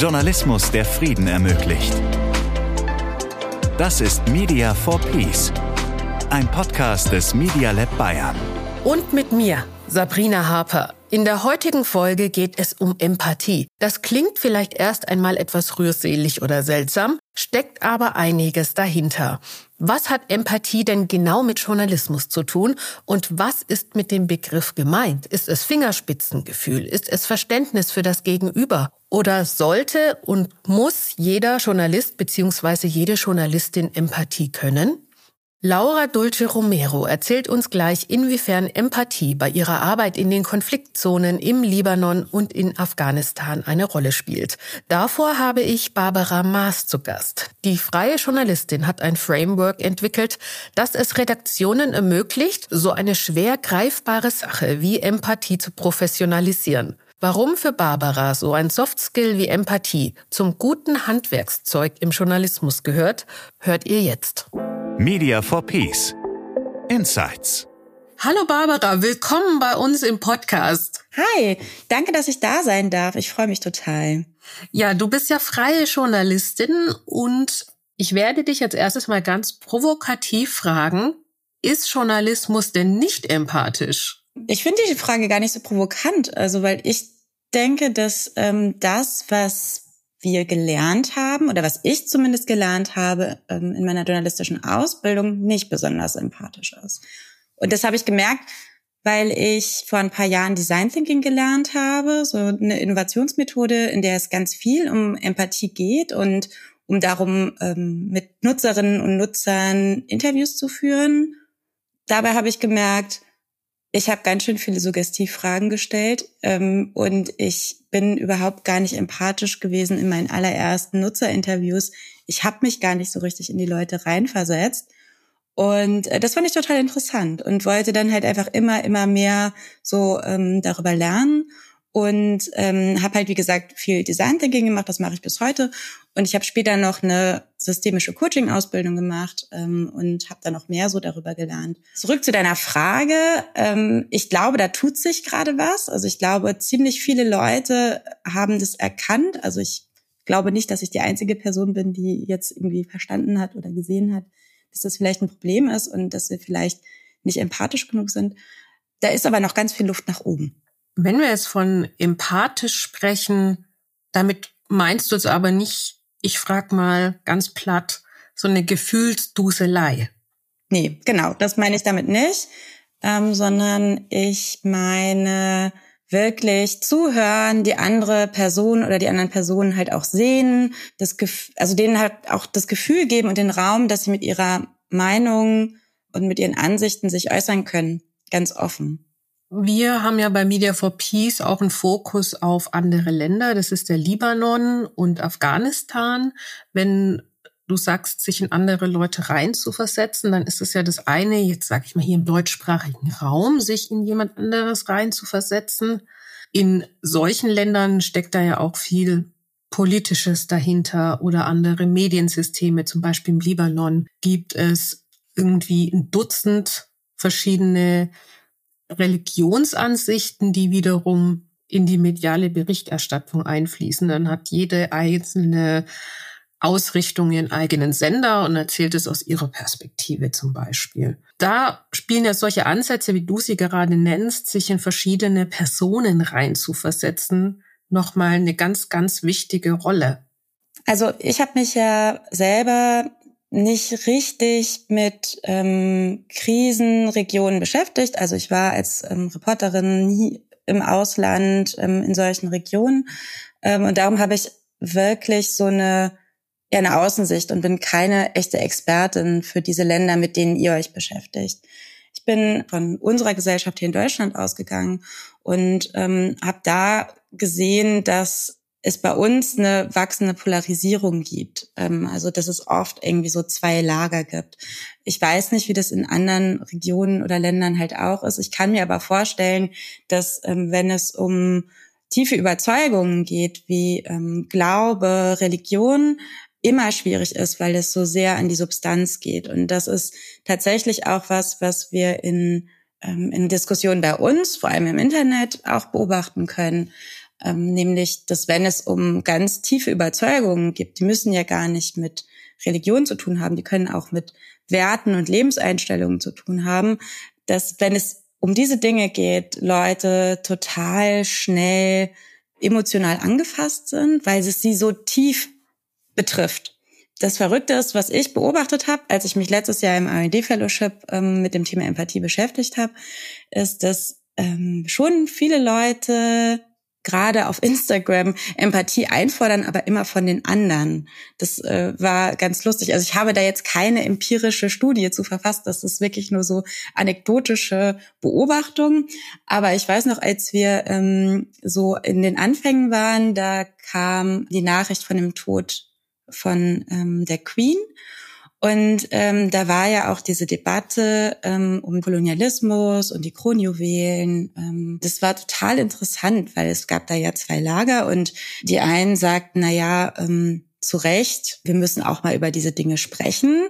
Journalismus, der Frieden ermöglicht. Das ist Media for Peace, ein Podcast des Media Lab Bayern. Und mit mir, Sabrina Harper. In der heutigen Folge geht es um Empathie. Das klingt vielleicht erst einmal etwas rührselig oder seltsam, steckt aber einiges dahinter. Was hat Empathie denn genau mit Journalismus zu tun und was ist mit dem Begriff gemeint? Ist es Fingerspitzengefühl? Ist es Verständnis für das Gegenüber? Oder sollte und muss jeder Journalist bzw. jede Journalistin Empathie können? Laura Dulce Romero erzählt uns gleich, inwiefern Empathie bei ihrer Arbeit in den Konfliktzonen im Libanon und in Afghanistan eine Rolle spielt. Davor habe ich Barbara Maas zu Gast. Die freie Journalistin hat ein Framework entwickelt, das es Redaktionen ermöglicht, so eine schwer greifbare Sache wie Empathie zu professionalisieren. Warum für Barbara so ein Softskill wie Empathie zum guten Handwerkszeug im Journalismus gehört, hört ihr jetzt. Media for Peace. Insights. Hallo Barbara, willkommen bei uns im Podcast. Hi, danke, dass ich da sein darf. Ich freue mich total. Ja, du bist ja freie Journalistin und ich werde dich jetzt erstes mal ganz provokativ fragen, ist Journalismus denn nicht empathisch? Ich finde die Frage gar nicht so provokant, also weil ich denke, dass ähm, das, was wir gelernt haben oder was ich zumindest gelernt habe ähm, in meiner journalistischen Ausbildung, nicht besonders empathisch ist. Und das habe ich gemerkt, weil ich vor ein paar Jahren Design Thinking gelernt habe, so eine Innovationsmethode, in der es ganz viel um Empathie geht und um darum, ähm, mit Nutzerinnen und Nutzern Interviews zu führen. Dabei habe ich gemerkt, ich habe ganz schön viele Suggestivfragen gestellt ähm, und ich bin überhaupt gar nicht empathisch gewesen in meinen allerersten Nutzerinterviews. Ich habe mich gar nicht so richtig in die Leute reinversetzt. Und äh, das fand ich total interessant und wollte dann halt einfach immer, immer mehr so ähm, darüber lernen und ähm, habe halt wie gesagt viel Design Thinking gemacht, das mache ich bis heute und ich habe später noch eine systemische Coaching Ausbildung gemacht ähm, und habe da noch mehr so darüber gelernt. Zurück zu deiner Frage, ähm, ich glaube, da tut sich gerade was. Also ich glaube, ziemlich viele Leute haben das erkannt. Also ich glaube nicht, dass ich die einzige Person bin, die jetzt irgendwie verstanden hat oder gesehen hat, dass das vielleicht ein Problem ist und dass wir vielleicht nicht empathisch genug sind. Da ist aber noch ganz viel Luft nach oben. Wenn wir jetzt von empathisch sprechen, damit meinst du es aber nicht, ich frag mal ganz platt, so eine Gefühlsduselei. Nee, genau, das meine ich damit nicht, ähm, sondern ich meine wirklich zuhören, die andere Person oder die anderen Personen halt auch sehen, das Gef also denen halt auch das Gefühl geben und den Raum, dass sie mit ihrer Meinung und mit ihren Ansichten sich äußern können, ganz offen. Wir haben ja bei Media for Peace auch einen Fokus auf andere Länder. Das ist der Libanon und Afghanistan. Wenn du sagst, sich in andere Leute reinzuversetzen, dann ist es ja das eine, jetzt sage ich mal hier im deutschsprachigen Raum, sich in jemand anderes reinzuversetzen. In solchen Ländern steckt da ja auch viel Politisches dahinter oder andere Mediensysteme. Zum Beispiel im Libanon gibt es irgendwie ein Dutzend verschiedene Religionsansichten, die wiederum in die mediale Berichterstattung einfließen. Dann hat jede einzelne Ausrichtung ihren eigenen Sender und erzählt es aus ihrer Perspektive zum Beispiel. Da spielen ja solche Ansätze, wie du sie gerade nennst, sich in verschiedene Personen reinzuversetzen, nochmal eine ganz, ganz wichtige Rolle. Also ich habe mich ja selber nicht richtig mit ähm, Krisenregionen beschäftigt. Also ich war als ähm, Reporterin nie im Ausland ähm, in solchen Regionen. Ähm, und darum habe ich wirklich so eine, ja, eine Außensicht und bin keine echte Expertin für diese Länder, mit denen ihr euch beschäftigt. Ich bin von unserer Gesellschaft hier in Deutschland ausgegangen und ähm, habe da gesehen, dass es bei uns eine wachsende Polarisierung gibt. Ähm, also dass es oft irgendwie so zwei Lager gibt. Ich weiß nicht, wie das in anderen Regionen oder Ländern halt auch ist. Ich kann mir aber vorstellen, dass ähm, wenn es um tiefe Überzeugungen geht, wie ähm, Glaube, Religion, immer schwierig ist, weil es so sehr an die Substanz geht. Und das ist tatsächlich auch was, was wir in, in Diskussionen bei uns, vor allem im Internet, auch beobachten können ähm, nämlich, dass wenn es um ganz tiefe Überzeugungen gibt, die müssen ja gar nicht mit Religion zu tun haben, die können auch mit Werten und Lebenseinstellungen zu tun haben, dass wenn es um diese Dinge geht, Leute total schnell emotional angefasst sind, weil es sie so tief betrifft. Das Verrückte ist, was ich beobachtet habe, als ich mich letztes Jahr im R&D Fellowship ähm, mit dem Thema Empathie beschäftigt habe, ist, dass ähm, schon viele Leute gerade auf Instagram Empathie einfordern, aber immer von den anderen. Das äh, war ganz lustig. Also ich habe da jetzt keine empirische Studie zu verfasst. Das ist wirklich nur so anekdotische Beobachtung. Aber ich weiß noch, als wir ähm, so in den Anfängen waren, da kam die Nachricht von dem Tod von ähm, der Queen. Und ähm, da war ja auch diese Debatte ähm, um Kolonialismus und die Kronjuwelen. Ähm, das war total interessant, weil es gab da ja zwei Lager und die einen sagten, na ja, ähm, zu Recht, wir müssen auch mal über diese Dinge sprechen.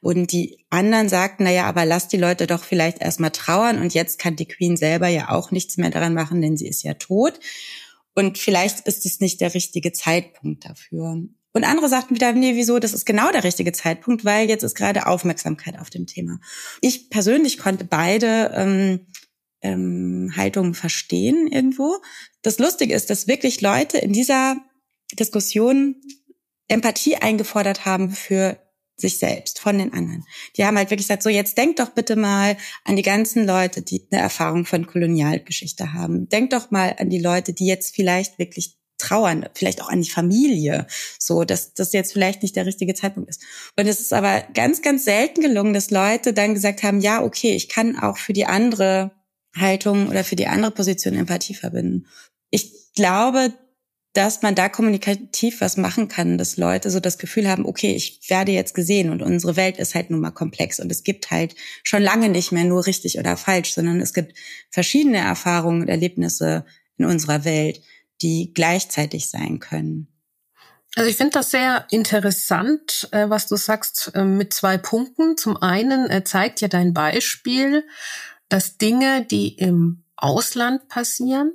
Und die anderen sagten, na ja, aber lass die Leute doch vielleicht erstmal trauern und jetzt kann die Queen selber ja auch nichts mehr daran machen, denn sie ist ja tot. Und vielleicht ist es nicht der richtige Zeitpunkt dafür. Und andere sagten wieder, nee, wieso, das ist genau der richtige Zeitpunkt, weil jetzt ist gerade Aufmerksamkeit auf dem Thema. Ich persönlich konnte beide ähm, ähm, Haltungen verstehen irgendwo. Das Lustige ist, dass wirklich Leute in dieser Diskussion Empathie eingefordert haben für sich selbst, von den anderen. Die haben halt wirklich gesagt, so jetzt denkt doch bitte mal an die ganzen Leute, die eine Erfahrung von Kolonialgeschichte haben. Denkt doch mal an die Leute, die jetzt vielleicht wirklich trauern, vielleicht auch an die Familie, so, dass das jetzt vielleicht nicht der richtige Zeitpunkt ist. Und es ist aber ganz, ganz selten gelungen, dass Leute dann gesagt haben, ja, okay, ich kann auch für die andere Haltung oder für die andere Position Empathie verbinden. Ich glaube, dass man da kommunikativ was machen kann, dass Leute so das Gefühl haben, okay, ich werde jetzt gesehen und unsere Welt ist halt nun mal komplex und es gibt halt schon lange nicht mehr nur richtig oder falsch, sondern es gibt verschiedene Erfahrungen und Erlebnisse in unserer Welt die gleichzeitig sein können. Also ich finde das sehr interessant, äh, was du sagst, äh, mit zwei Punkten. Zum einen äh, zeigt ja dein Beispiel, dass Dinge, die im Ausland passieren,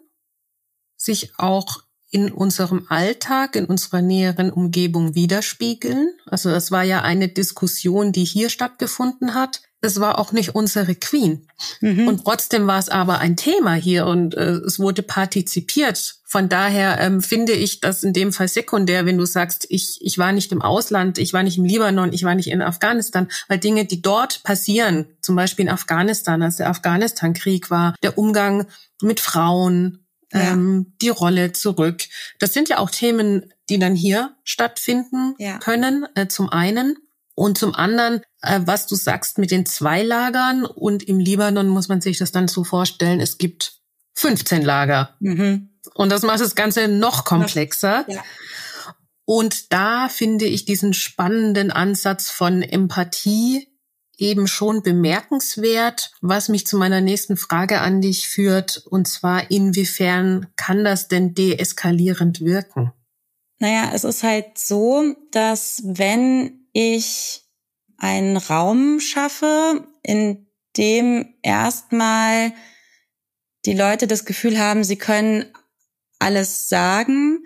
sich auch in unserem Alltag, in unserer näheren Umgebung widerspiegeln. Also das war ja eine Diskussion, die hier stattgefunden hat es war auch nicht unsere Queen. Mhm. Und trotzdem war es aber ein Thema hier und äh, es wurde partizipiert. Von daher ähm, finde ich das in dem Fall sekundär, wenn du sagst, ich, ich war nicht im Ausland, ich war nicht im Libanon, ich war nicht in Afghanistan, weil Dinge, die dort passieren, zum Beispiel in Afghanistan, als der Afghanistan-Krieg war, der Umgang mit Frauen, ja. ähm, die Rolle zurück, das sind ja auch Themen, die dann hier stattfinden ja. können, äh, zum einen. Und zum anderen, äh, was du sagst mit den zwei Lagern und im Libanon muss man sich das dann so vorstellen, es gibt 15 Lager. Mhm. Und das macht das Ganze noch komplexer. Ja. Und da finde ich diesen spannenden Ansatz von Empathie eben schon bemerkenswert, was mich zu meiner nächsten Frage an dich führt, und zwar inwiefern kann das denn deeskalierend wirken? Naja, es ist halt so, dass wenn ich einen Raum schaffe, in dem erstmal die Leute das Gefühl haben, sie können alles sagen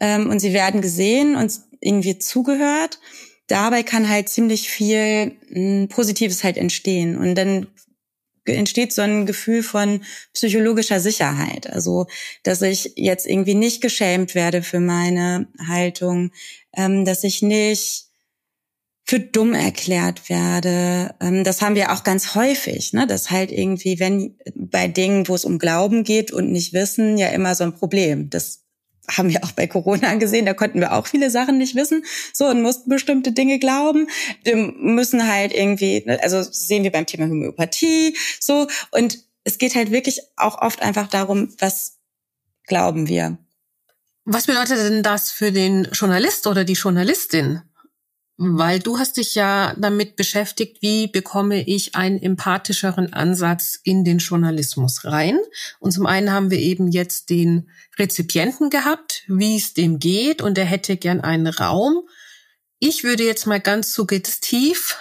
ähm, und sie werden gesehen und irgendwie zugehört. Dabei kann halt ziemlich viel hm, Positives halt entstehen. Und dann entsteht so ein Gefühl von psychologischer Sicherheit. Also, dass ich jetzt irgendwie nicht geschämt werde für meine Haltung, ähm, dass ich nicht für dumm erklärt werde. Ähm, das haben wir auch ganz häufig, ne? dass halt irgendwie, wenn bei Dingen, wo es um Glauben geht und nicht wissen, ja immer so ein Problem. Das haben wir auch bei Corona gesehen, da konnten wir auch viele Sachen nicht wissen, so und mussten bestimmte Dinge glauben. Wir müssen halt irgendwie, ne, also sehen wir beim Thema Homöopathie, so und es geht halt wirklich auch oft einfach darum, was glauben wir. Was bedeutet denn das für den Journalist oder die Journalistin? Weil du hast dich ja damit beschäftigt, wie bekomme ich einen empathischeren Ansatz in den Journalismus rein. Und zum einen haben wir eben jetzt den Rezipienten gehabt, wie es dem geht, und er hätte gern einen Raum. Ich würde jetzt mal ganz suggestiv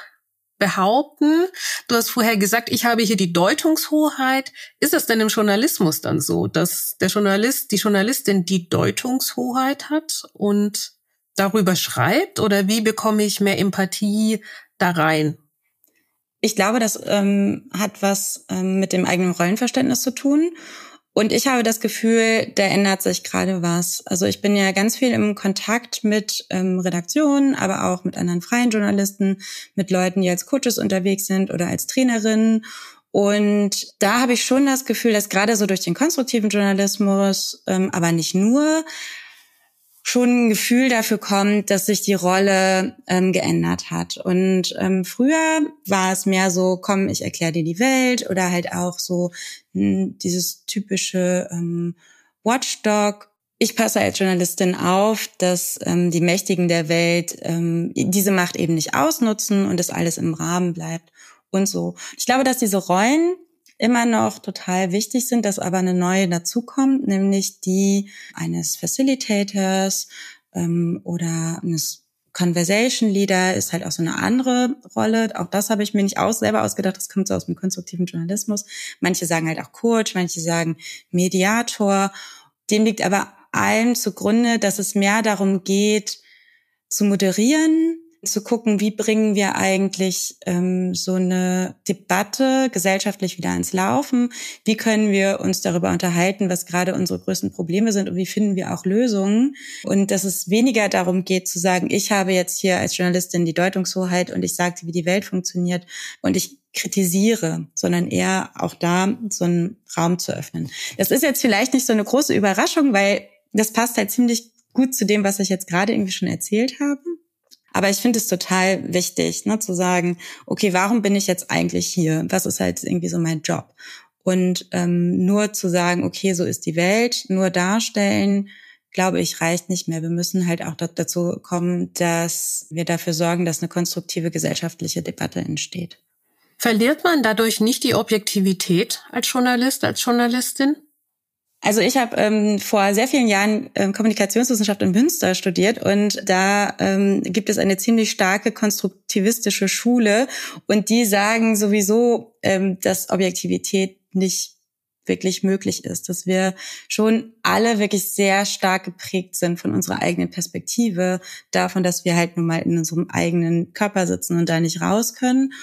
behaupten, du hast vorher gesagt, ich habe hier die Deutungshoheit. Ist es denn im Journalismus dann so, dass der Journalist, die Journalistin die Deutungshoheit hat und darüber schreibt? Oder wie bekomme ich mehr Empathie da rein? Ich glaube, das ähm, hat was ähm, mit dem eigenen Rollenverständnis zu tun. Und ich habe das Gefühl, da ändert sich gerade was. Also ich bin ja ganz viel im Kontakt mit ähm, Redaktionen, aber auch mit anderen freien Journalisten, mit Leuten, die als Coaches unterwegs sind oder als Trainerinnen. Und da habe ich schon das Gefühl, dass gerade so durch den konstruktiven Journalismus, ähm, aber nicht nur, schon ein Gefühl dafür kommt, dass sich die Rolle ähm, geändert hat. Und ähm, früher war es mehr so, komm, ich erkläre dir die Welt oder halt auch so mh, hm, dieses typische ähm, Watchdog. Ich passe als Journalistin auf, dass ähm, die Mächtigen der Welt ähm, diese Macht eben nicht ausnutzen und das alles im Rahmen bleibt und so. Ich glaube, dass diese Rollen immer noch total wichtig sind, dass aber eine neue dazukommt, nämlich die eines Facilitators ähm, oder eines Conversation Leader ist halt auch so eine andere Rolle. Auch das habe ich mir nicht aus, selber ausgedacht. Das kommt so aus dem konstruktiven Journalismus. Manche sagen halt auch Coach, manche sagen Mediator. Dem liegt aber allem zugrunde, dass es mehr darum geht, zu moderieren, zu gucken, wie bringen wir eigentlich ähm, so eine Debatte gesellschaftlich wieder ins Laufen? Wie können wir uns darüber unterhalten, was gerade unsere größten Probleme sind und wie finden wir auch Lösungen? Und dass es weniger darum geht zu sagen, ich habe jetzt hier als Journalistin die Deutungshoheit und ich sage, wie die Welt funktioniert und ich kritisiere, sondern eher auch da so einen Raum zu öffnen. Das ist jetzt vielleicht nicht so eine große Überraschung, weil das passt halt ziemlich gut zu dem, was ich jetzt gerade irgendwie schon erzählt habe. Aber ich finde es total wichtig, ne, zu sagen, okay, warum bin ich jetzt eigentlich hier? Was ist halt irgendwie so mein Job? Und ähm, nur zu sagen, okay, so ist die Welt, nur darstellen, glaube ich, reicht nicht mehr. Wir müssen halt auch dazu kommen, dass wir dafür sorgen, dass eine konstruktive gesellschaftliche Debatte entsteht. Verliert man dadurch nicht die Objektivität als Journalist, als Journalistin? Also ich habe ähm, vor sehr vielen Jahren ähm, Kommunikationswissenschaft in Münster studiert und da ähm, gibt es eine ziemlich starke konstruktivistische Schule und die sagen sowieso, ähm, dass Objektivität nicht wirklich möglich ist, dass wir schon alle wirklich sehr stark geprägt sind von unserer eigenen Perspektive, davon, dass wir halt nun mal in unserem eigenen Körper sitzen und da nicht raus können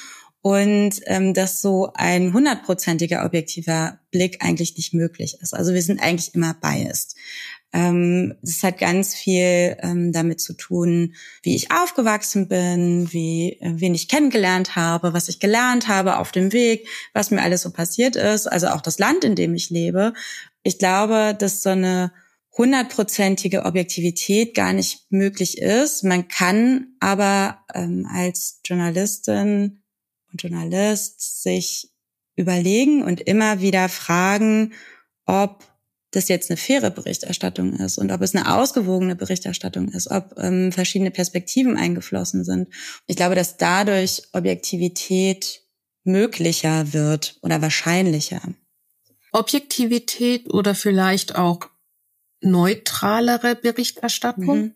und ähm, dass so ein hundertprozentiger objektiver Blick eigentlich nicht möglich ist. Also wir sind eigentlich immer biased. Ähm, das hat ganz viel ähm, damit zu tun, wie ich aufgewachsen bin, wie äh, wen ich kennengelernt habe, was ich gelernt habe auf dem Weg, was mir alles so passiert ist, also auch das Land, in dem ich lebe. Ich glaube, dass so eine hundertprozentige Objektivität gar nicht möglich ist. Man kann aber ähm, als Journalistin Journalist sich überlegen und immer wieder fragen, ob das jetzt eine faire Berichterstattung ist und ob es eine ausgewogene Berichterstattung ist, ob ähm, verschiedene Perspektiven eingeflossen sind. Ich glaube, dass dadurch Objektivität möglicher wird oder wahrscheinlicher. Objektivität oder vielleicht auch neutralere Berichterstattung? Mhm.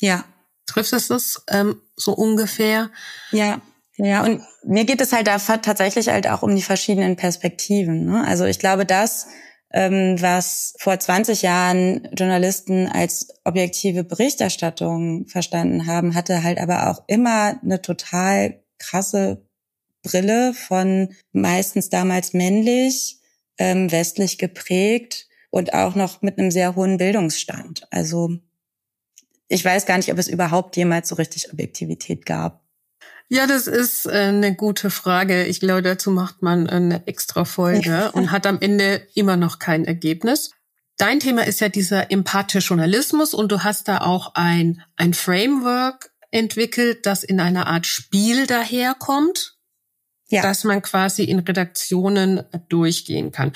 Ja. Trifft es das ähm, so ungefähr? Ja. Ja, und mir geht es halt da tatsächlich halt auch um die verschiedenen Perspektiven. Ne? Also ich glaube, das, ähm, was vor 20 Jahren Journalisten als objektive Berichterstattung verstanden haben, hatte halt aber auch immer eine total krasse Brille von meistens damals männlich, ähm, westlich geprägt und auch noch mit einem sehr hohen Bildungsstand. Also ich weiß gar nicht, ob es überhaupt jemals so richtig Objektivität gab. Ja, das ist äh, eine gute Frage. Ich glaube, dazu macht man eine extra Folge und hat am Ende immer noch kein Ergebnis. Dein Thema ist ja dieser empathische Journalismus und du hast da auch ein, ein Framework entwickelt, das in einer Art Spiel daherkommt, ja. dass man quasi in Redaktionen durchgehen kann.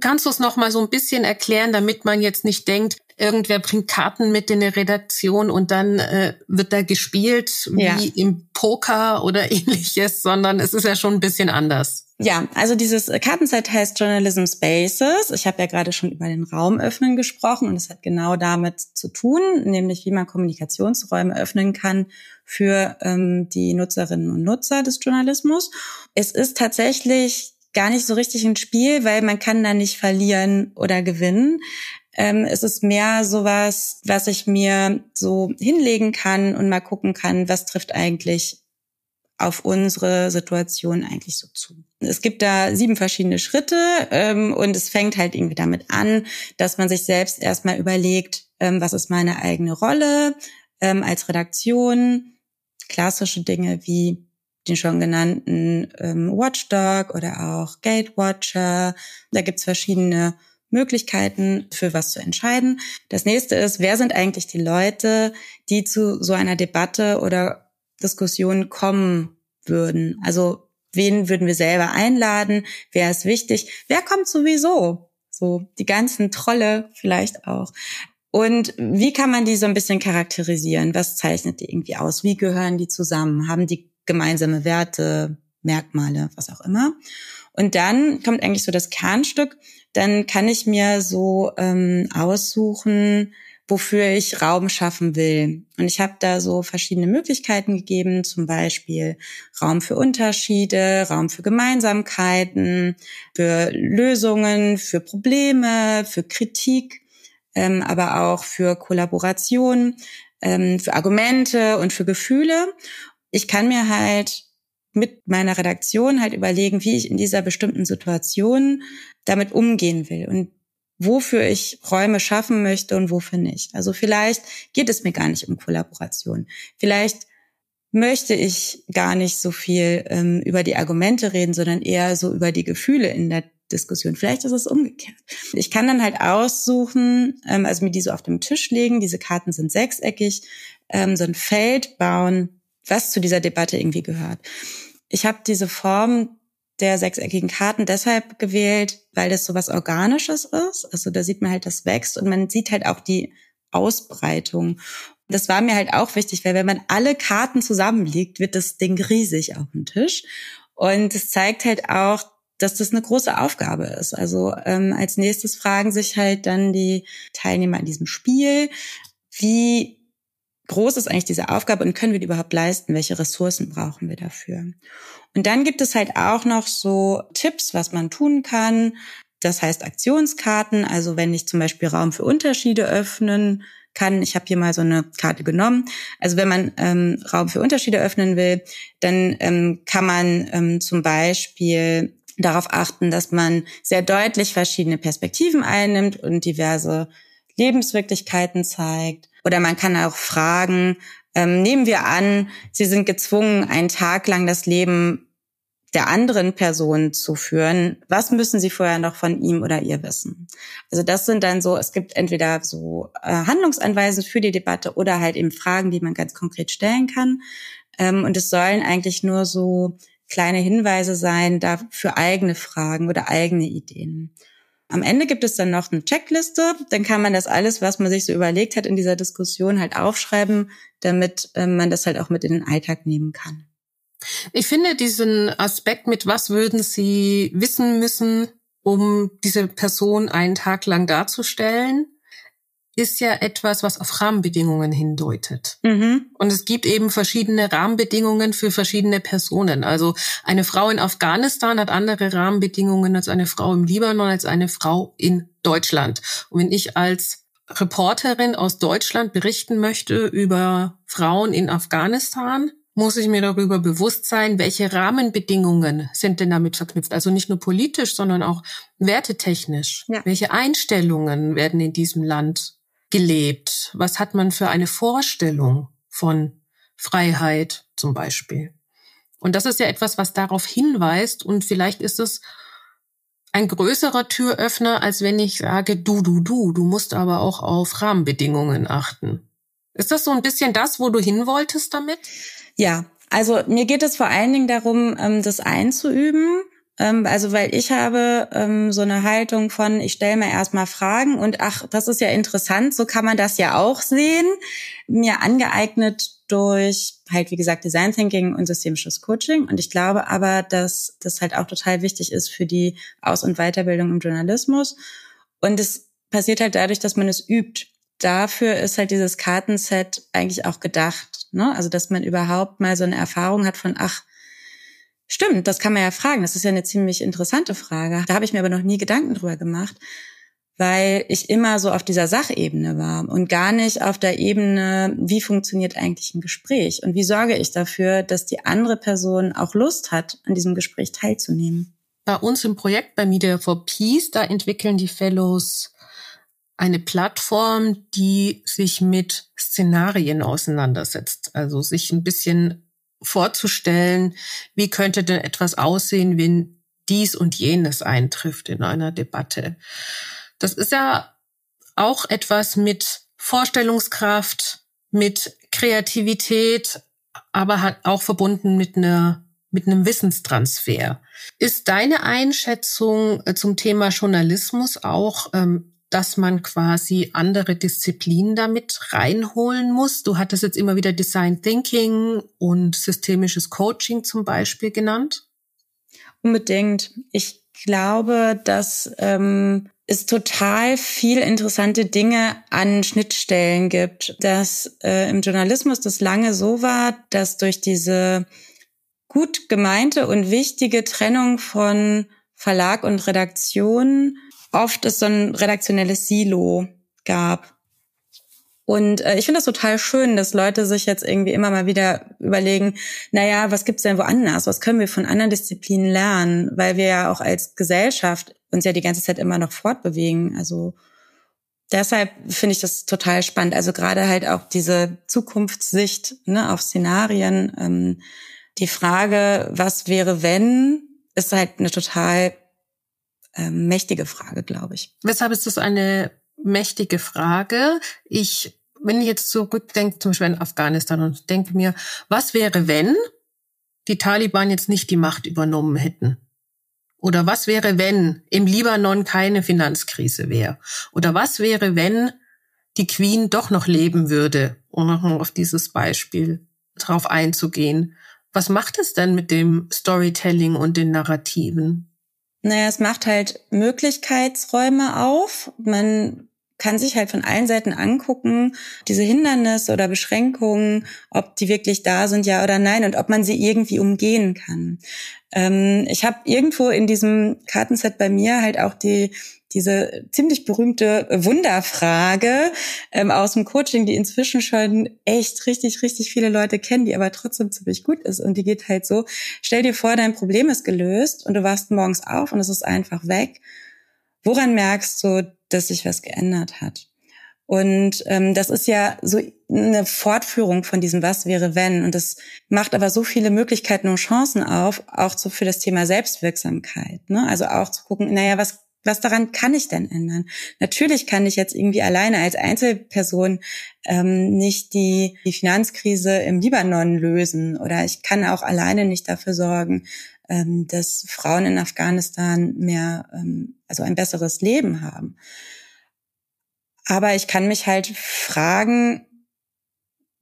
Kannst du es noch mal so ein bisschen erklären, damit man jetzt nicht denkt, irgendwer bringt Karten mit in eine Redaktion und dann äh, wird da gespielt wie ja. im Poker oder ähnliches, sondern es ist ja schon ein bisschen anders. Ja, also dieses Kartenset heißt Journalism Spaces. Ich habe ja gerade schon über den Raum öffnen gesprochen und es hat genau damit zu tun, nämlich wie man Kommunikationsräume öffnen kann für ähm, die Nutzerinnen und Nutzer des Journalismus. Es ist tatsächlich gar nicht so richtig ein Spiel, weil man kann da nicht verlieren oder gewinnen. Ähm, es ist mehr sowas, was ich mir so hinlegen kann und mal gucken kann, was trifft eigentlich auf unsere Situation eigentlich so zu. Es gibt da sieben verschiedene Schritte ähm, und es fängt halt irgendwie damit an, dass man sich selbst erstmal überlegt, ähm, was ist meine eigene Rolle ähm, als Redaktion, klassische Dinge wie den schon genannten ähm, Watchdog oder auch Gatewatcher. Da gibt's verschiedene Möglichkeiten, für was zu entscheiden. Das nächste ist, wer sind eigentlich die Leute, die zu so einer Debatte oder Diskussion kommen würden? Also wen würden wir selber einladen? Wer ist wichtig? Wer kommt sowieso? So die ganzen Trolle vielleicht auch. Und wie kann man die so ein bisschen charakterisieren? Was zeichnet die irgendwie aus? Wie gehören die zusammen? Haben die gemeinsame Werte, Merkmale, was auch immer? Und dann kommt eigentlich so das Kernstück. Dann kann ich mir so ähm, aussuchen, wofür ich Raum schaffen will. Und ich habe da so verschiedene Möglichkeiten gegeben, zum Beispiel Raum für Unterschiede, Raum für Gemeinsamkeiten, für Lösungen, für Probleme, für Kritik, ähm, aber auch für Kollaboration, ähm, für Argumente und für Gefühle. Ich kann mir halt mit meiner Redaktion halt überlegen, wie ich in dieser bestimmten Situation damit umgehen will. Und wofür ich Räume schaffen möchte und wofür nicht. Also vielleicht geht es mir gar nicht um Kollaboration. Vielleicht möchte ich gar nicht so viel ähm, über die Argumente reden, sondern eher so über die Gefühle in der Diskussion. Vielleicht ist es umgekehrt. Ich kann dann halt aussuchen, ähm, also mir die so auf dem Tisch legen. Diese Karten sind sechseckig, ähm, so ein Feld bauen, was zu dieser Debatte irgendwie gehört. Ich habe diese Form der sechseckigen Karten deshalb gewählt, weil das so was Organisches ist. Also da sieht man halt, das wächst und man sieht halt auch die Ausbreitung. Das war mir halt auch wichtig, weil wenn man alle Karten zusammenlegt, wird das Ding riesig auf dem Tisch. Und es zeigt halt auch, dass das eine große Aufgabe ist. Also ähm, als nächstes fragen sich halt dann die Teilnehmer an diesem Spiel, wie groß ist eigentlich diese Aufgabe und können wir die überhaupt leisten? Welche Ressourcen brauchen wir dafür? Und dann gibt es halt auch noch so Tipps, was man tun kann. Das heißt Aktionskarten. Also wenn ich zum Beispiel Raum für Unterschiede öffnen kann, ich habe hier mal so eine Karte genommen. Also wenn man ähm, Raum für Unterschiede öffnen will, dann ähm, kann man ähm, zum Beispiel darauf achten, dass man sehr deutlich verschiedene Perspektiven einnimmt und diverse Lebenswirklichkeiten zeigt. Oder man kann auch fragen, ähm, nehmen wir an, Sie sind gezwungen, einen Tag lang das Leben der anderen Person zu führen. Was müssen Sie vorher noch von ihm oder ihr wissen? Also das sind dann so, es gibt entweder so äh, Handlungsanweisen für die Debatte oder halt eben Fragen, die man ganz konkret stellen kann. Ähm, und es sollen eigentlich nur so kleine Hinweise sein da für eigene Fragen oder eigene Ideen. Am Ende gibt es dann noch eine Checkliste. Dann kann man das alles, was man sich so überlegt hat in dieser Diskussion, halt aufschreiben, damit äh, man das halt auch mit in den Alltag nehmen kann. Ich finde diesen Aspekt mit, was würden Sie wissen müssen, um diese Person einen Tag lang darzustellen, ist ja etwas, was auf Rahmenbedingungen hindeutet. Mhm. Und es gibt eben verschiedene Rahmenbedingungen für verschiedene Personen. Also eine Frau in Afghanistan hat andere Rahmenbedingungen als eine Frau im Libanon, als eine Frau in Deutschland. Und wenn ich als Reporterin aus Deutschland berichten möchte über Frauen in Afghanistan, muss ich mir darüber bewusst sein, welche Rahmenbedingungen sind denn damit verknüpft. Also nicht nur politisch, sondern auch wertetechnisch. Ja. Welche Einstellungen werden in diesem Land gelebt? Was hat man für eine Vorstellung von Freiheit zum Beispiel? Und das ist ja etwas, was darauf hinweist und vielleicht ist es ein größerer Türöffner, als wenn ich sage, du, du, du, du musst aber auch auf Rahmenbedingungen achten. Ist das so ein bisschen das, wo du hin wolltest damit? Ja, also mir geht es vor allen Dingen darum, ähm, das einzuüben also weil ich habe ähm, so eine Haltung von, ich stelle mir erstmal Fragen und ach, das ist ja interessant, so kann man das ja auch sehen. Mir angeeignet durch halt, wie gesagt, Design Thinking und systemisches Coaching. Und ich glaube aber, dass das halt auch total wichtig ist für die Aus- und Weiterbildung im Journalismus. Und es passiert halt dadurch, dass man es übt. Dafür ist halt dieses Kartenset eigentlich auch gedacht. Ne? Also, dass man überhaupt mal so eine Erfahrung hat von, ach, Stimmt, das kann man ja fragen. Das ist ja eine ziemlich interessante Frage. Da habe ich mir aber noch nie Gedanken drüber gemacht, weil ich immer so auf dieser Sachebene war und gar nicht auf der Ebene, wie funktioniert eigentlich ein Gespräch und wie sorge ich dafür, dass die andere Person auch Lust hat, an diesem Gespräch teilzunehmen. Bei uns im Projekt bei Media for Peace, da entwickeln die Fellows eine Plattform, die sich mit Szenarien auseinandersetzt, also sich ein bisschen vorzustellen, wie könnte denn etwas aussehen, wenn dies und jenes eintrifft in einer Debatte. Das ist ja auch etwas mit Vorstellungskraft, mit Kreativität, aber hat auch verbunden mit einer mit einem Wissenstransfer. Ist deine Einschätzung äh, zum Thema Journalismus auch ähm, dass man quasi andere Disziplinen damit reinholen muss. Du hattest jetzt immer wieder Design Thinking und systemisches Coaching zum Beispiel genannt. Unbedingt. Ich glaube, dass ähm, es total viel interessante Dinge an Schnittstellen gibt. Dass äh, im Journalismus das lange so war, dass durch diese gut gemeinte und wichtige Trennung von Verlag und Redaktion oft es so ein redaktionelles Silo gab. Und äh, ich finde das total schön, dass Leute sich jetzt irgendwie immer mal wieder überlegen, naja, was gibt's denn woanders? Was können wir von anderen Disziplinen lernen? Weil wir ja auch als Gesellschaft uns ja die ganze Zeit immer noch fortbewegen. Also deshalb finde ich das total spannend. Also gerade halt auch diese Zukunftssicht ne, auf Szenarien. Ähm, die Frage, was wäre, wenn, ist halt eine total äh, mächtige Frage, glaube ich. Weshalb ist das eine mächtige Frage? Ich, wenn ich jetzt zurückdenke, zum Beispiel in Afghanistan und denke mir, was wäre, wenn die Taliban jetzt nicht die Macht übernommen hätten? Oder was wäre, wenn im Libanon keine Finanzkrise wäre? Oder was wäre, wenn die Queen doch noch leben würde, um auf dieses Beispiel drauf einzugehen? Was macht es denn mit dem Storytelling und den Narrativen? Naja, es macht halt Möglichkeitsräume auf. Man kann sich halt von allen Seiten angucken, diese Hindernisse oder Beschränkungen, ob die wirklich da sind, ja oder nein, und ob man sie irgendwie umgehen kann. Ähm, ich habe irgendwo in diesem Kartenset bei mir halt auch die diese ziemlich berühmte Wunderfrage ähm, aus dem Coaching, die inzwischen schon echt richtig, richtig viele Leute kennen, die aber trotzdem ziemlich gut ist. Und die geht halt so, stell dir vor, dein Problem ist gelöst und du wachst morgens auf und es ist einfach weg. Woran merkst du, dass sich was geändert hat? Und ähm, das ist ja so eine Fortführung von diesem Was wäre wenn. Und das macht aber so viele Möglichkeiten und Chancen auf, auch so für das Thema Selbstwirksamkeit. Ne? Also auch zu gucken, naja, was was daran kann ich denn ändern? Natürlich kann ich jetzt irgendwie alleine als Einzelperson ähm, nicht die, die Finanzkrise im Libanon lösen oder ich kann auch alleine nicht dafür sorgen, ähm, dass Frauen in Afghanistan mehr, ähm, also ein besseres Leben haben. Aber ich kann mich halt fragen,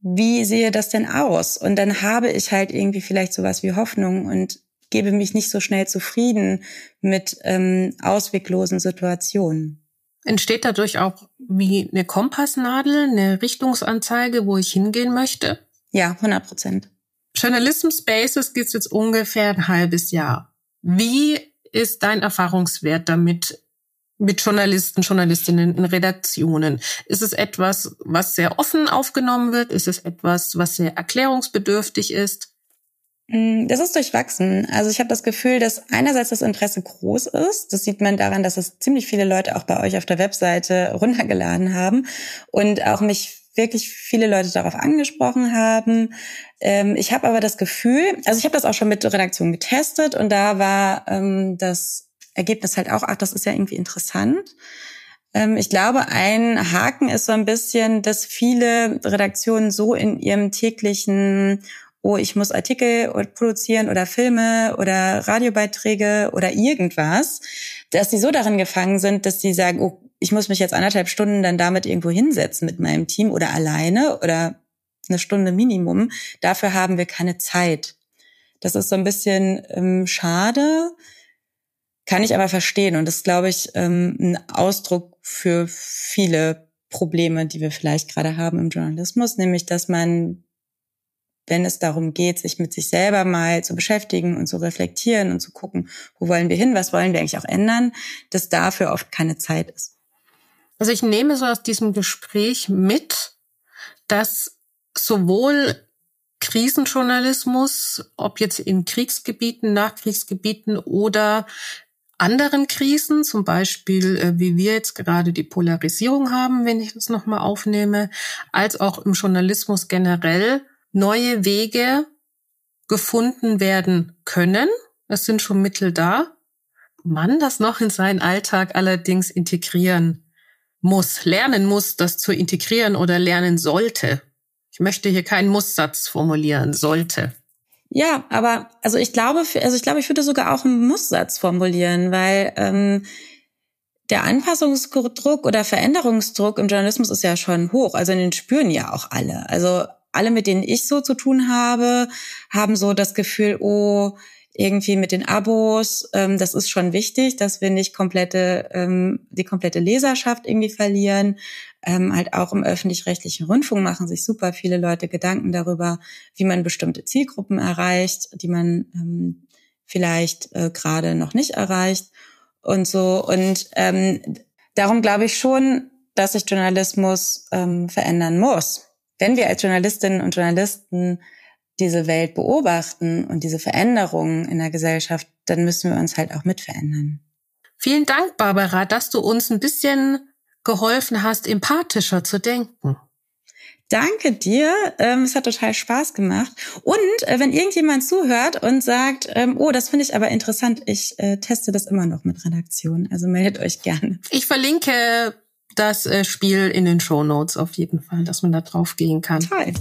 wie sehe das denn aus? Und dann habe ich halt irgendwie vielleicht sowas wie Hoffnung und gebe mich nicht so schnell zufrieden mit ähm, ausweglosen Situationen. Entsteht dadurch auch wie eine Kompassnadel, eine Richtungsanzeige, wo ich hingehen möchte? Ja, 100 Prozent. Journalism Spaces gibt es jetzt ungefähr ein halbes Jahr. Wie ist dein Erfahrungswert damit, mit Journalisten, Journalistinnen in Redaktionen? Ist es etwas, was sehr offen aufgenommen wird? Ist es etwas, was sehr erklärungsbedürftig ist? Mm, das ist durchwachsen. Also ich habe das Gefühl, dass einerseits das Interesse groß ist. Das sieht man daran, dass es ziemlich viele Leute auch bei euch auf der Webseite runtergeladen haben und auch mich wirklich viele Leute darauf angesprochen haben. Ähm, ich habe aber das Gefühl, also ich habe das auch schon mit Redaktion getestet und da war ähm, das Ergebnis halt auch, ach, das ist ja irgendwie interessant. Ähm, ich glaube, ein Haken ist so ein bisschen, dass viele Redaktionen so in ihrem täglichen oh, ich muss Artikel produzieren oder Filme oder Radiobeiträge oder irgendwas, dass sie so darin gefangen sind, dass sie sagen, oh, ich muss mich jetzt anderthalb Stunden dann damit irgendwo hinsetzen mit meinem Team oder alleine oder eine Stunde Minimum. Dafür haben wir keine Zeit. Das ist so ein bisschen ähm, schade, kann ich aber verstehen. Und das ist, glaube ich, ähm, ein Ausdruck für viele Probleme, die wir vielleicht gerade haben im Journalismus, nämlich dass man, wenn es darum geht, sich mit sich selber mal zu beschäftigen und zu reflektieren und zu gucken, wo wollen wir hin, was wollen wir eigentlich auch ändern, dass dafür oft keine Zeit ist. Also ich nehme so aus diesem Gespräch mit, dass sowohl Krisenjournalismus, ob jetzt in Kriegsgebieten, Nachkriegsgebieten oder anderen Krisen, zum Beispiel äh, wie wir jetzt gerade die Polarisierung haben, wenn ich das nochmal aufnehme, als auch im Journalismus generell neue Wege gefunden werden können. Es sind schon Mittel da. Man das noch in seinen Alltag allerdings integrieren muss, lernen muss, das zu integrieren oder lernen sollte. Ich möchte hier keinen Musssatz formulieren, sollte. Ja, aber also ich glaube, also ich glaube, ich würde sogar auch einen Musssatz formulieren, weil ähm, der Anpassungsdruck oder Veränderungsdruck im Journalismus ist ja schon hoch. Also den spüren ja auch alle. Also alle, mit denen ich so zu tun habe, haben so das Gefühl, oh, irgendwie mit den Abos, ähm, das ist schon wichtig, dass wir nicht komplette, ähm, die komplette Leserschaft irgendwie verlieren. Ähm, halt auch im öffentlich-rechtlichen Rundfunk machen sich super viele Leute Gedanken darüber, wie man bestimmte Zielgruppen erreicht, die man ähm, vielleicht äh, gerade noch nicht erreicht und so. Und ähm, darum glaube ich schon, dass sich Journalismus ähm, verändern muss. Wenn wir als Journalistinnen und Journalisten diese Welt beobachten und diese Veränderungen in der Gesellschaft, dann müssen wir uns halt auch mit verändern. Vielen Dank, Barbara, dass du uns ein bisschen geholfen hast, empathischer zu denken. Danke dir. Ähm, es hat total Spaß gemacht. Und äh, wenn irgendjemand zuhört und sagt, ähm, oh, das finde ich aber interessant, ich äh, teste das immer noch mit Redaktion. Also meldet euch gerne. Ich verlinke das äh, Spiel in den Show Notes auf jeden Fall, dass man da drauf gehen kann. Toll.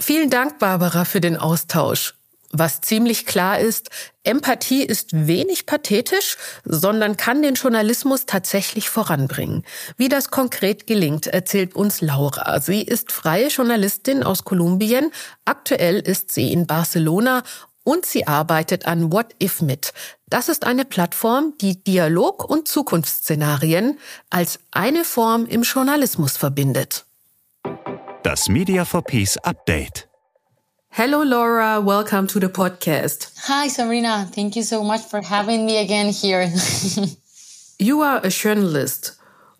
Vielen Dank, Barbara, für den Austausch. Was ziemlich klar ist, Empathie ist wenig pathetisch, sondern kann den Journalismus tatsächlich voranbringen. Wie das konkret gelingt, erzählt uns Laura. Sie ist freie Journalistin aus Kolumbien. Aktuell ist sie in Barcelona und sie arbeitet an What If mit. Das ist eine Plattform, die Dialog und Zukunftsszenarien als eine Form im Journalismus verbindet. Das Media for Peace Update. Hello, Laura. Welcome to the podcast. Hi, Sabrina. Thank you so much for having me again here. you are a journalist.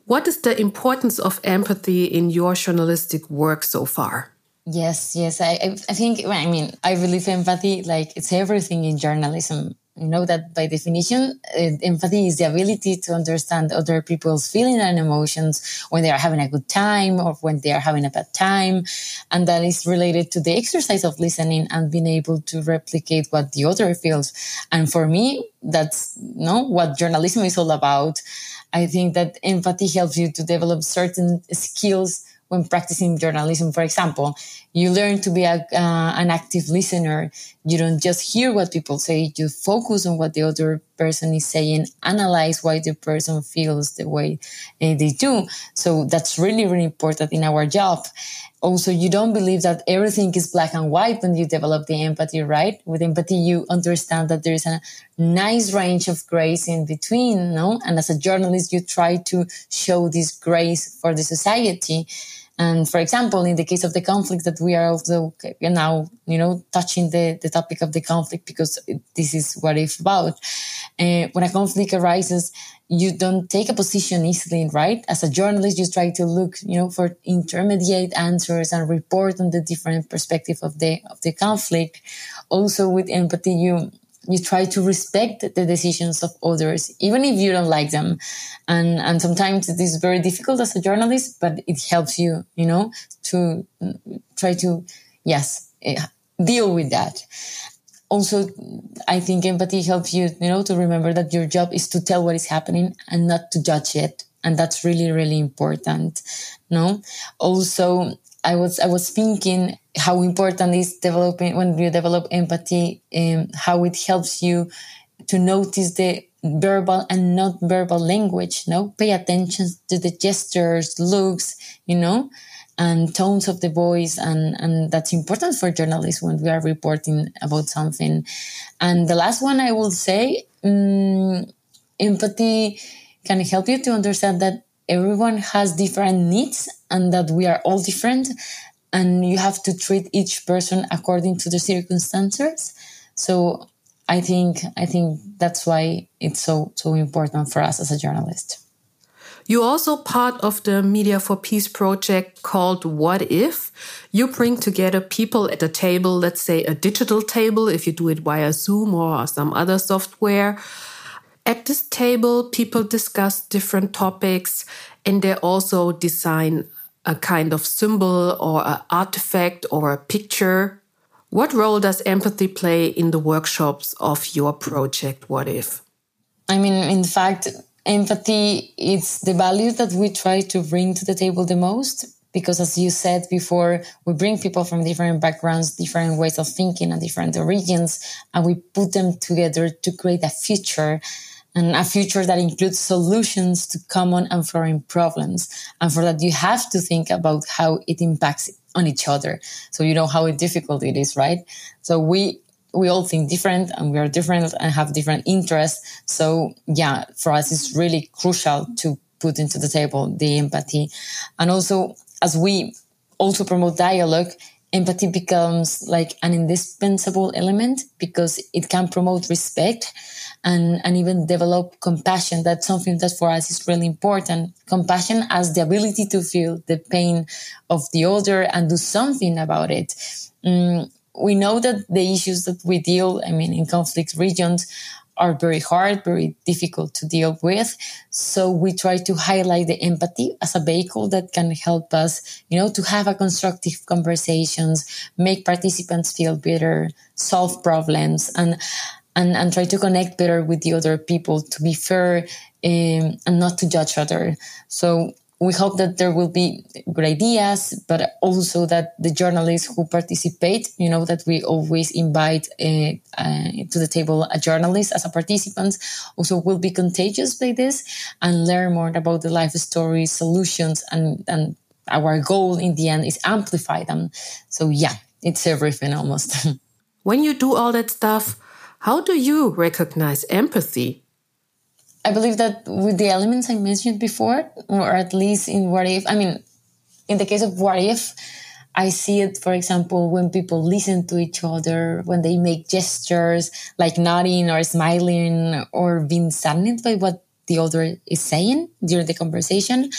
What is the importance of empathy in your journalistic work so far? Yes, yes. I, I think, I mean, I believe empathy, like it's everything in journalism. You know that by definition, uh, empathy is the ability to understand other people's feelings and emotions when they are having a good time or when they are having a bad time. And that is related to the exercise of listening and being able to replicate what the other feels. And for me, that's you know, what journalism is all about. I think that empathy helps you to develop certain skills when practicing journalism, for example, you learn to be a, uh, an active listener. You don't just hear what people say. You focus on what the other person is saying, analyze why the person feels the way uh, they do. So that's really, really important in our job. Also, you don't believe that everything is black and white when you develop the empathy, right? With empathy, you understand that there is a nice range of grace in between, no? And as a journalist, you try to show this grace for the society. And for example, in the case of the conflict that we are also now, you know, touching the, the topic of the conflict because this is what it's about. Uh, when a conflict arises, you don't take a position easily, right? As a journalist, you try to look, you know, for intermediate answers and report on the different perspective of the, of the conflict. Also with empathy, you, you try to respect the decisions of others, even if you don't like them. And, and sometimes it is very difficult as a journalist, but it helps you, you know, to try to, yes, eh, deal with that. Also, I think empathy helps you, you know, to remember that your job is to tell what is happening and not to judge it. And that's really, really important. No. Also, I was I was thinking how important is developing when you develop empathy, um, how it helps you to notice the verbal and not verbal language. You No, pay attention to the gestures, looks, you know, and tones of the voice, and and that's important for journalists when we are reporting about something. And the last one I will say, um, empathy can help you to understand that everyone has different needs and that we are all different and you have to treat each person according to the circumstances so i think i think that's why it's so so important for us as a journalist you're also part of the Media for Peace project called What If. You bring together people at a table, let's say a digital table, if you do it via Zoom or some other software. At this table, people discuss different topics and they also design a kind of symbol or an artifact or a picture. What role does empathy play in the workshops of your project? What if? I mean, in fact, empathy is the value that we try to bring to the table the most because as you said before we bring people from different backgrounds different ways of thinking and different origins and we put them together to create a future and a future that includes solutions to common and foreign problems. And for that, you have to think about how it impacts on each other. So you know how difficult it is, right? So we, we all think different and we are different and have different interests. So yeah, for us, it's really crucial to put into the table the empathy. And also, as we also promote dialogue, empathy becomes like an indispensable element because it can promote respect and, and even develop compassion. That's something that for us is really important. Compassion as the ability to feel the pain of the other and do something about it. Mm, we know that the issues that we deal, I mean, in conflict regions are very hard, very difficult to deal with. So we try to highlight the empathy as a vehicle that can help us, you know, to have a constructive conversations, make participants feel better, solve problems. And and, and try to connect better with the other people to be fair um, and not to judge other. So we hope that there will be good ideas, but also that the journalists who participate, you know, that we always invite uh, uh, to the table a journalist as a participant, also will be contagious by this and learn more about the life stories, solutions, and and our goal in the end is amplify them. So yeah, it's everything almost. when you do all that stuff, how do you recognize empathy? I believe that with the elements I mentioned before, or at least in what if, I mean, in the case of what if, I see it, for example, when people listen to each other, when they make gestures like nodding or smiling or being saddened by what the other is saying during the conversation.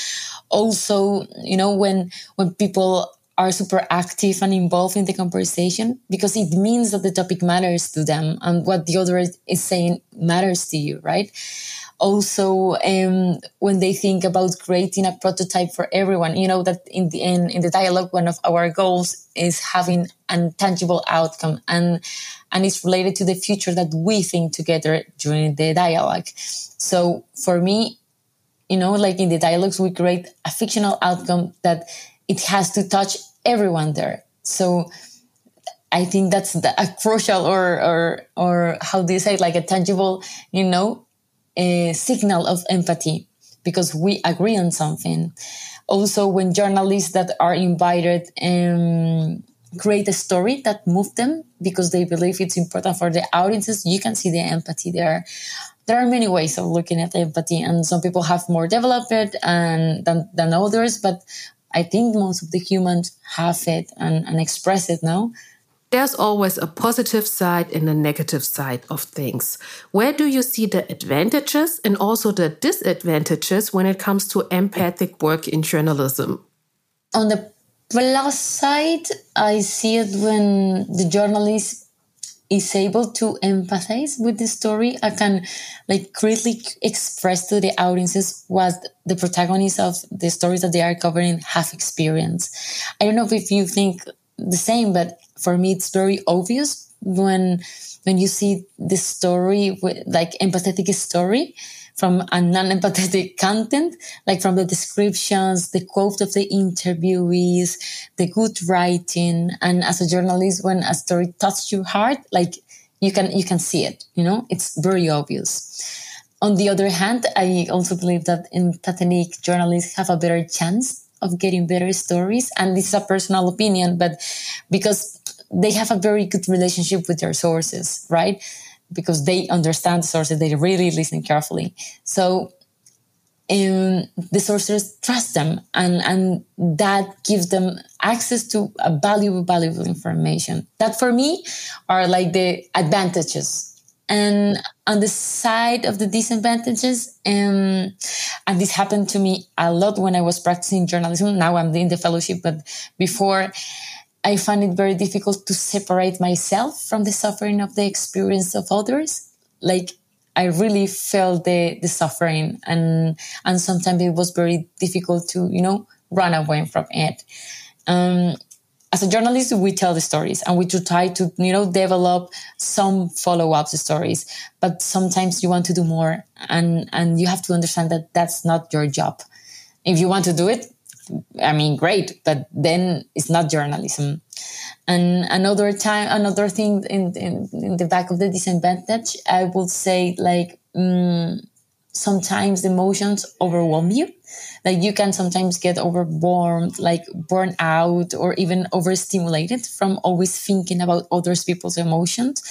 Also, you know, when, when people are super active and involved in the conversation because it means that the topic matters to them and what the other is saying matters to you, right? Also, um, when they think about creating a prototype for everyone, you know that in the in, in the dialogue, one of our goals is having a tangible outcome, and and it's related to the future that we think together during the dialogue. So for me, you know, like in the dialogues, we create a fictional outcome that it has to touch everyone there. So I think that's the, a crucial or, or, or how do you say, like a tangible, you know, a signal of empathy because we agree on something. Also, when journalists that are invited um, create a story that moves them because they believe it's important for the audiences, you can see the empathy there. There are many ways of looking at empathy, and some people have more developed it and than, than others. But I think most of the humans have it and, and express it now. There's always a positive side and a negative side of things. Where do you see the advantages and also the disadvantages when it comes to empathic work in journalism? On the plus side, I see it when the journalist is able to empathize with the story I can like greatly express to the audiences what the protagonists of the stories that they are covering have experienced. I don't know if you think the same, but for me, it's very obvious when, when you see the story, with like empathetic story from a non-empathetic content, like from the descriptions, the quote of the interviewees, the good writing. And as a journalist, when a story touches your heart, like you can, you can see it, you know, it's very obvious. On the other hand, I also believe that empathetic journalists have a better chance of getting better stories. And this is a personal opinion, but because they have a very good relationship with their sources, right? Because they understand the sources, they really listen carefully. So um, the sources trust them and, and that gives them access to a valuable, valuable information. That for me are like the advantages. And on the side of the disadvantages, um, and this happened to me a lot when I was practicing journalism. Now I'm in the fellowship, but before I find it very difficult to separate myself from the suffering of the experience of others. Like I really felt the, the suffering and, and sometimes it was very difficult to, you know, run away from it. Um, as a journalist, we tell the stories and we try to, you know, develop some follow-up stories, but sometimes you want to do more and, and you have to understand that that's not your job. If you want to do it, I mean, great, but then it's not journalism. And another time, another thing in, in, in the back of the disadvantage, I would say like, um, sometimes the emotions overwhelm you. Like you can sometimes get overwhelmed, like burn out or even overstimulated from always thinking about other people's emotions.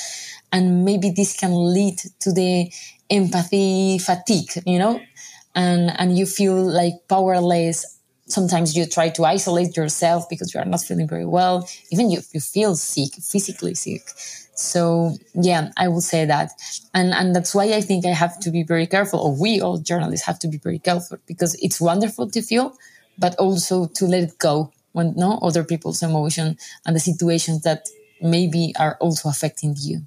And maybe this can lead to the empathy fatigue, you know, and, and you feel like powerless sometimes you try to isolate yourself because you are not feeling very well. Even if you feel sick physically sick. So yeah i will say that. And and that's why i think i have to be very careful or we all journalists have to be very careful because it's wonderful to feel but also to let it go when no other people's emotion and the situations that maybe are also affecting you.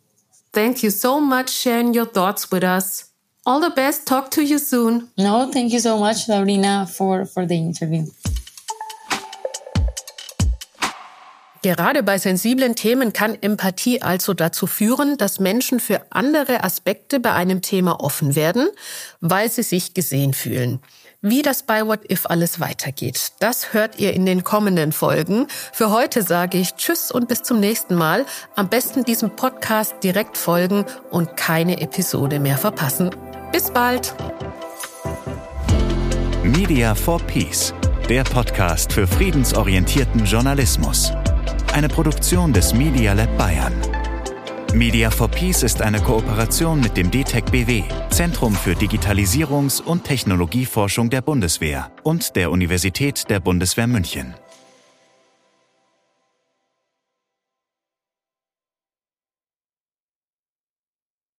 Thank you so much. Sharing your thoughts with us all the best. Talk to you soon. No, thank you so much, Laurina, for, for the interview. Gerade bei sensiblen Themen kann Empathie also dazu führen, dass Menschen für andere Aspekte bei einem Thema offen werden, weil sie sich gesehen fühlen. Wie das bei What If alles weitergeht, das hört ihr in den kommenden Folgen. Für heute sage ich Tschüss und bis zum nächsten Mal. Am besten diesem Podcast direkt folgen und keine Episode mehr verpassen. Bis bald. Media for Peace, der Podcast für friedensorientierten Journalismus. Eine Produktion des Media Lab Bayern. Media for Peace ist eine Kooperation mit dem DTEC BW, Zentrum für Digitalisierungs- und Technologieforschung der Bundeswehr und der Universität der Bundeswehr München.